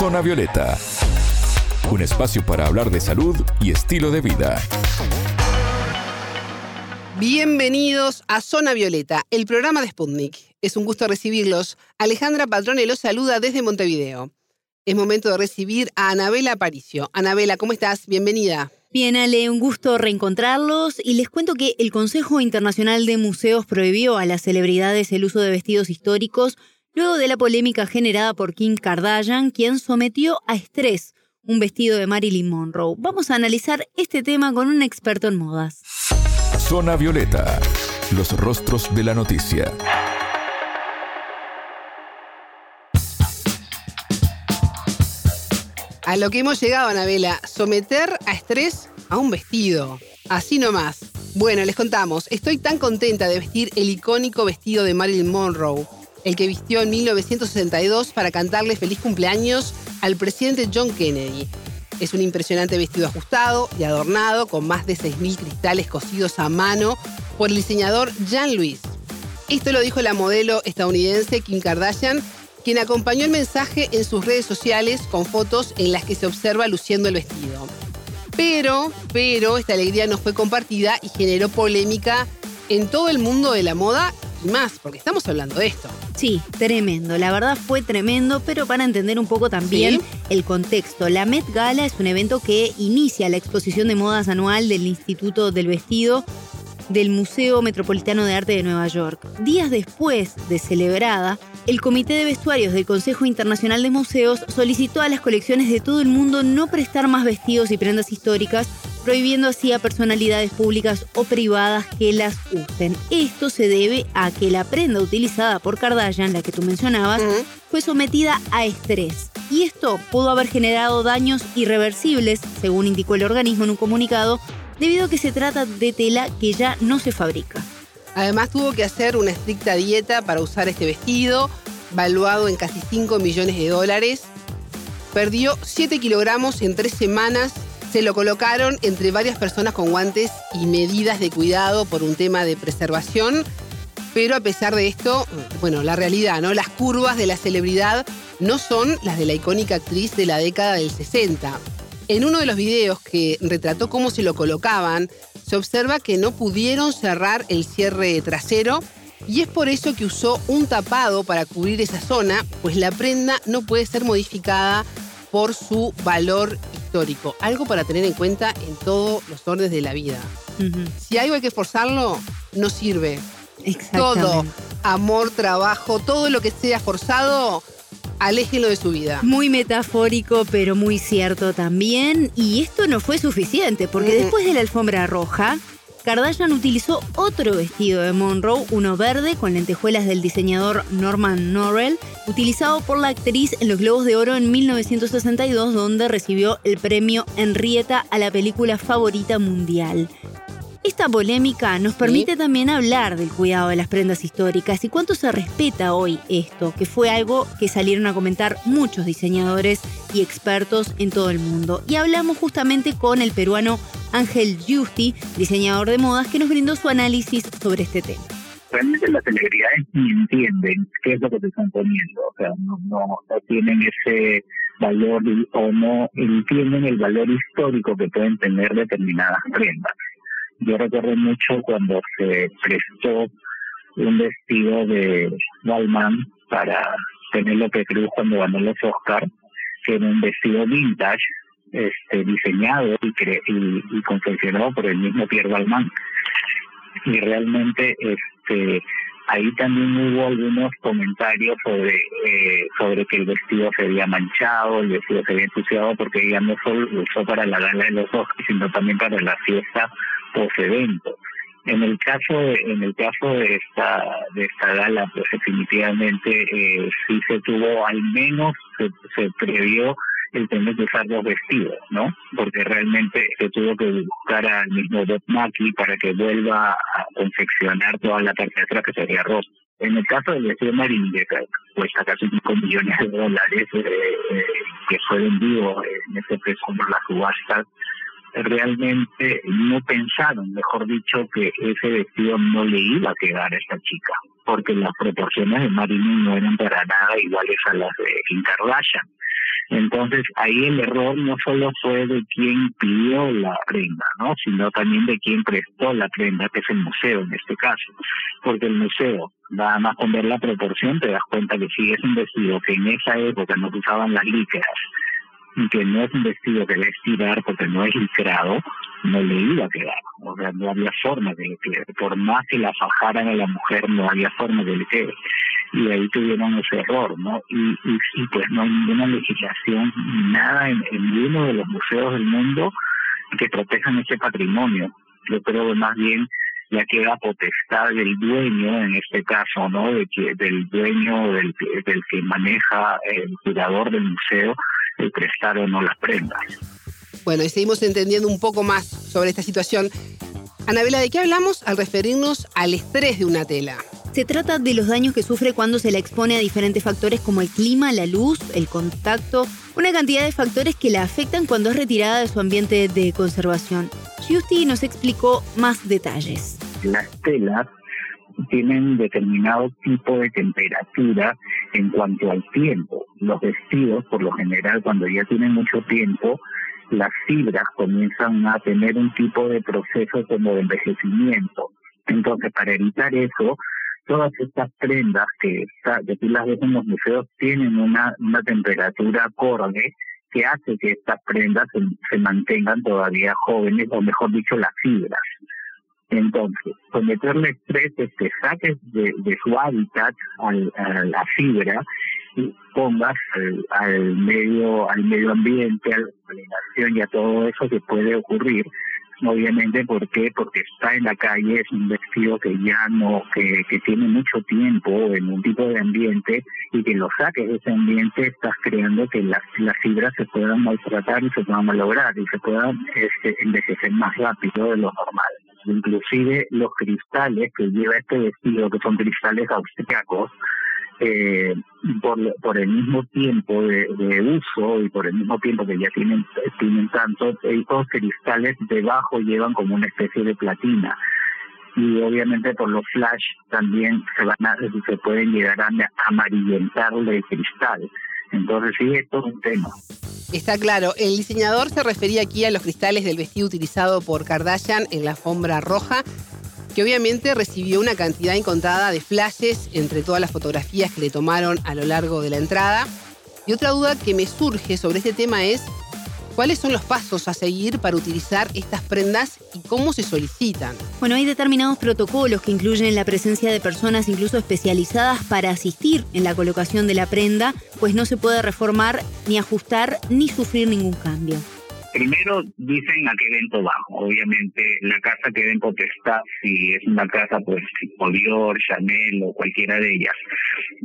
Zona Violeta, un espacio para hablar de salud y estilo de vida. Bienvenidos a Zona Violeta, el programa de Sputnik. Es un gusto recibirlos. Alejandra Patrone los saluda desde Montevideo. Es momento de recibir a Anabela Aparicio. Anabela, ¿cómo estás? Bienvenida. Bien, Ale, un gusto reencontrarlos y les cuento que el Consejo Internacional de Museos prohibió a las celebridades el uso de vestidos históricos luego de la polémica generada por Kim Kardashian, quien sometió a estrés un vestido de Marilyn Monroe. Vamos a analizar este tema con un experto en modas. Zona Violeta, los rostros de la noticia. A lo que hemos llegado, Anabela, someter a estrés a un vestido. Así nomás. Bueno, les contamos, estoy tan contenta de vestir el icónico vestido de Marilyn Monroe, el que vistió en 1962 para cantarle feliz cumpleaños al presidente John Kennedy. Es un impresionante vestido ajustado y adornado con más de 6.000 cristales cosidos a mano por el diseñador Jean Louis. Esto lo dijo la modelo estadounidense Kim Kardashian quien acompañó el mensaje en sus redes sociales con fotos en las que se observa luciendo el vestido. Pero, pero, esta alegría no fue compartida y generó polémica en todo el mundo de la moda y más, porque estamos hablando de esto. Sí, tremendo. La verdad fue tremendo, pero para entender un poco también el contexto. La Met Gala es un evento que inicia la exposición de modas anual del Instituto del Vestido del Museo Metropolitano de Arte de Nueva York. Días después de celebrada, el Comité de Vestuarios del Consejo Internacional de Museos solicitó a las colecciones de todo el mundo no prestar más vestidos y prendas históricas, prohibiendo así a personalidades públicas o privadas que las usen. Esto se debe a que la prenda utilizada por Kardashian, la que tú mencionabas, fue sometida a estrés. Y esto pudo haber generado daños irreversibles, según indicó el organismo en un comunicado, debido a que se trata de tela que ya no se fabrica. Además tuvo que hacer una estricta dieta para usar este vestido, valuado en casi 5 millones de dólares. Perdió 7 kilogramos en 3 semanas. Se lo colocaron entre varias personas con guantes y medidas de cuidado por un tema de preservación. Pero a pesar de esto, bueno, la realidad, ¿no? Las curvas de la celebridad no son las de la icónica actriz de la década del 60. En uno de los videos que retrató cómo se lo colocaban, se observa que no pudieron cerrar el cierre trasero y es por eso que usó un tapado para cubrir esa zona, pues la prenda no puede ser modificada por su valor histórico. Algo para tener en cuenta en todos los órdenes de la vida. Si algo hay que forzarlo, no sirve. Todo, amor, trabajo, todo lo que sea forzado, aléjenlo de su vida. Muy metafórico, pero muy cierto también. Y esto no fue suficiente, porque después de la alfombra roja, Kardashian utilizó otro vestido de Monroe, uno verde con lentejuelas del diseñador Norman Norrell, utilizado por la actriz en los Globos de Oro en 1962, donde recibió el premio Henrietta a la película favorita mundial. Esta polémica nos permite también hablar del cuidado de las prendas históricas y cuánto se respeta hoy esto, que fue algo que salieron a comentar muchos diseñadores y expertos en todo el mundo. Y hablamos justamente con el peruano Ángel Justi, diseñador de modas, que nos brindó su análisis sobre este tema realmente las celebridades ni entienden qué es lo que te están poniendo, o sea, no, no, no tienen ese valor o no entienden el valor histórico que pueden tener determinadas prendas. Yo recuerdo mucho cuando se prestó un vestido de Balmain para Penélope Cruz cuando ganó los Oscar, que era un vestido vintage, este, diseñado y, y, confeccionado por el mismo Pierre Balmain. Y realmente este ahí también hubo algunos comentarios sobre eh, sobre que el vestido se había manchado, el vestido se había ensuciado porque ella no solo lo usó para la gala de los Oscars, sino también para la fiesta post evento. En el caso de, en el caso de esta de esta gala, pues definitivamente eh, sí se tuvo al menos se, se previó el tener que usar dos vestidos, ¿no? Porque realmente se tuvo que buscar al mismo Bob Mackie para que vuelva a confeccionar toda la parte de atrás que sería rosa. En el caso del vestido Marín, que cuesta casi 5 millones de dólares, eh, eh, que fue vendido en ese precio por las subastas, realmente no pensaron, mejor dicho, que ese vestido no le iba a quedar a esta chica, porque las proporciones de Marilyn no eran para nada iguales a las de Kim Kardashian. Entonces ahí el error no solo fue de quien pidió la prenda, ¿no? sino también de quien prestó la prenda, que es el museo en este caso, porque el museo, nada más con ver la proporción te das cuenta que si es un vestido que en esa época no usaban las y que no es un vestido que va a estirar porque no es licrado, no le iba a quedar. O sea, no había forma de quede. Por más que la fajaran a la mujer, no había forma de le quede. Y ahí tuvieron ese error, ¿no? Y, pues no hay ninguna legislación, nada en, ninguno de los museos del mundo que protejan ese patrimonio. Yo creo que más bien ya queda potestad del dueño, en este caso, ¿no? De que, del dueño, del, del que maneja el cuidador del museo, el prestar o no las prendas. Bueno, y seguimos entendiendo un poco más sobre esta situación. Anabela, ¿de qué hablamos al referirnos al estrés de una tela? Se trata de los daños que sufre cuando se la expone a diferentes factores como el clima, la luz, el contacto, una cantidad de factores que la afectan cuando es retirada de su ambiente de conservación. Giusti nos explicó más detalles. Las telas tienen determinado tipo de temperatura en cuanto al tiempo. Los vestidos, por lo general, cuando ya tienen mucho tiempo, las fibras comienzan a tener un tipo de proceso como de envejecimiento. Entonces, para evitar eso, todas estas prendas que, tú las ves en los museos tienen una, una temperatura acorde que hace que estas prendas se, mantengan todavía jóvenes, o mejor dicho, las fibras. Entonces, someterle estrés es que saques de, su hábitat al, a la fibra y pongas al, medio al medio ambiente, a la pollinación y a todo eso que puede ocurrir. Obviamente, ¿por qué? Porque está en la calle, es un vestido que ya no, que, que tiene mucho tiempo en un tipo de ambiente y que lo saques de ese ambiente estás creando que las, las fibras se puedan maltratar y se puedan malograr y se puedan este, envejecer más rápido de lo normal inclusive los cristales que lleva este vestido, que son cristales austriacos, eh, por, el mismo tiempo de, uso y por el mismo tiempo que ya tienen, tienen tanto, estos cristales debajo llevan como una especie de platina y obviamente por los flash también se van a, se pueden llegar a amarillentar el cristal. Entonces sí, esto es un tema. Está claro, el diseñador se refería aquí a los cristales del vestido utilizado por Kardashian en la alfombra roja, que obviamente recibió una cantidad incontada de flashes entre todas las fotografías que le tomaron a lo largo de la entrada. Y otra duda que me surge sobre este tema es ¿Cuáles son los pasos a seguir para utilizar estas prendas y cómo se solicitan? Bueno, hay determinados protocolos que incluyen la presencia de personas incluso especializadas para asistir en la colocación de la prenda, pues no se puede reformar ni ajustar ni sufrir ningún cambio. Primero dicen a qué evento va. Obviamente la casa queda en potestad, si es una casa pues tipo Dior, Chanel o cualquiera de ellas,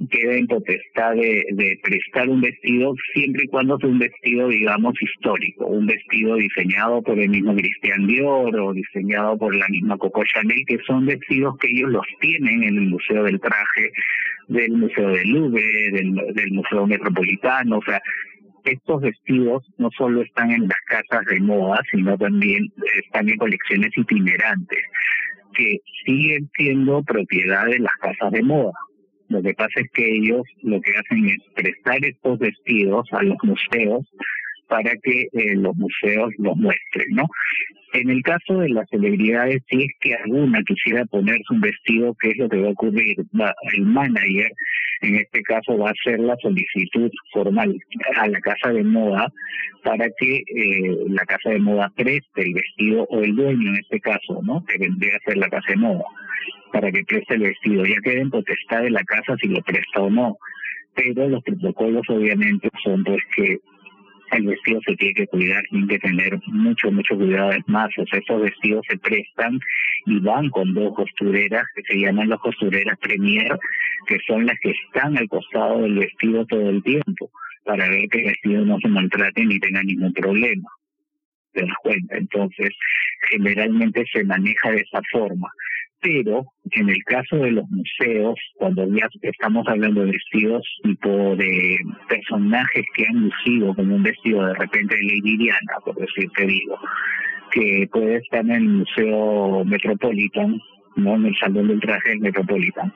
queda en potestad de, de prestar un vestido siempre y cuando sea un vestido digamos histórico, un vestido diseñado por el mismo Christian Dior o diseñado por la misma Coco Chanel, que son vestidos que ellos los tienen en el Museo del Traje, del Museo del Louvre, del Museo Metropolitano, o sea, estos vestidos no solo están en las casas de moda, sino también están en colecciones itinerantes, que siguen siendo propiedad de las casas de moda. Lo que pasa es que ellos lo que hacen es prestar estos vestidos a los museos para que eh, los museos los muestren, ¿no? En el caso de las celebridades, si es que alguna quisiera ponerse un vestido, ¿qué es lo que va a ocurrir? el manager, en este caso, va a hacer la solicitud formal a la casa de moda para que eh, la casa de moda preste el vestido, o el dueño en este caso, ¿no? Que vendría a ser la casa de moda, para que preste el vestido. Ya queda en potestad de la casa si lo presta o no. Pero los protocolos obviamente son pues que el vestido se tiene que cuidar, tiene que tener mucho, mucho cuidado. Es más, o sea, estos vestidos se prestan y van con dos costureras que se llaman las costureras Premier, que son las que están al costado del vestido todo el tiempo, para ver que el vestido no se maltrate ni tenga ningún problema. ¿Te das cuenta? Entonces, generalmente se maneja de esa forma pero en el caso de los museos, cuando ya estamos hablando de vestidos tipo de personajes que han lucido como un vestido de repente de Lady Diana, por decirte digo, que puede estar en el Museo Metropolitan, no en el Salón del Traje del Metropolitan.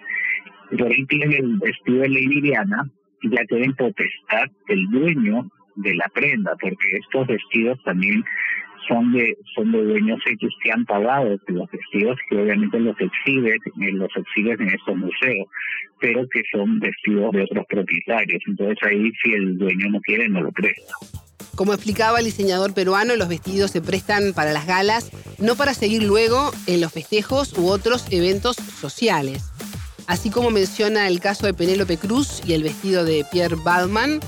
Por ahí tiene el vestido de Lady Diana, ya queda en potestad dueño de la prenda, porque estos vestidos también son de son de dueños X que han pagado los vestidos que obviamente los exhibes eh, los exhibes en estos museos pero que son vestidos de otros propietarios entonces ahí si el dueño no quiere no lo presta como explicaba el diseñador peruano, los vestidos se prestan para las galas, no para seguir luego en los festejos u otros eventos sociales. Así como menciona el caso de Penélope Cruz y el vestido de Pierre Baldman,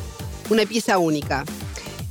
una pieza única.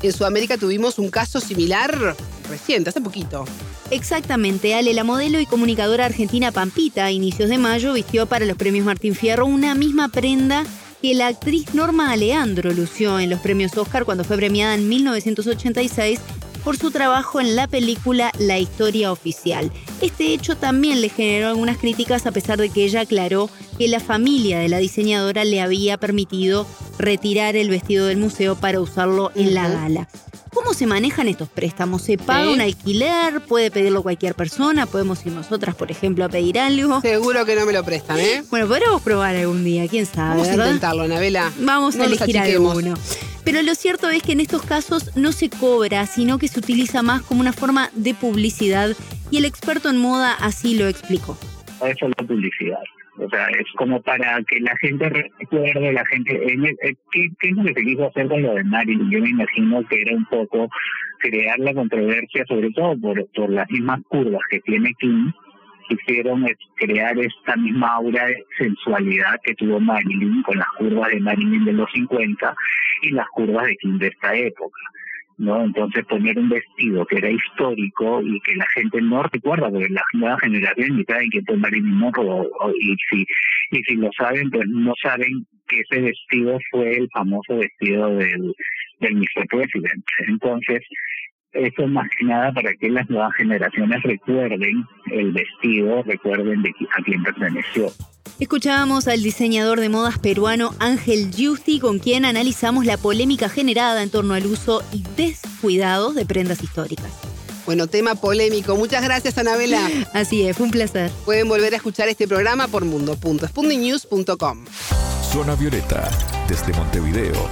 En Sudamérica tuvimos un caso similar reciente, hace poquito. Exactamente, Ale, la modelo y comunicadora argentina Pampita, a inicios de mayo, vistió para los premios Martín Fierro una misma prenda que la actriz Norma Aleandro lució en los premios Oscar cuando fue premiada en 1986 por su trabajo en la película La historia oficial. Este hecho también le generó algunas críticas a pesar de que ella aclaró que la familia de la diseñadora le había permitido retirar el vestido del museo para usarlo en la gala. ¿Cómo se manejan estos préstamos? ¿Se paga un alquiler? ¿Puede pedirlo cualquier persona? ¿Podemos ir nosotras, por ejemplo, a pedir algo? Seguro que no me lo prestan, ¿eh? Bueno, podremos probar algún día, quién sabe. Vamos a intentarlo, Anabela. Vamos a elegir alguno. Pero lo cierto es que en estos casos no se cobra, sino que se utiliza más como una forma de publicidad y el experto en moda así lo explicó. Eso es la publicidad. O sea, es como para que la gente recuerde, la gente... Eh, ¿Qué, es lo que se quiso hacer con lo de Marilyn? Yo me imagino que era un poco crear la controversia, sobre todo por, por las mismas curvas que tiene Kim, quisieron crear esta misma aura de sensualidad que tuvo Marilyn con las curvas de Marilyn de los 50 y las curvas de Kim de esta época. ¿No? Entonces poner un vestido que era histórico y que la gente no recuerda, porque las nuevas generaciones ni saben que fue Marilyn Monroe, y si, y si lo saben, pues no saben que ese vestido fue el famoso vestido del, del Mr. President. Entonces, eso más que nada para que las nuevas generaciones recuerden el vestido, recuerden de a quién perteneció. Escuchábamos al diseñador de modas peruano Ángel Giusti, con quien analizamos la polémica generada en torno al uso y descuidados de prendas históricas. Bueno, tema polémico. Muchas gracias, Anabela. Así es, fue un placer. Pueden volver a escuchar este programa por mundo.spundinews.com. Zona Violeta, desde Montevideo,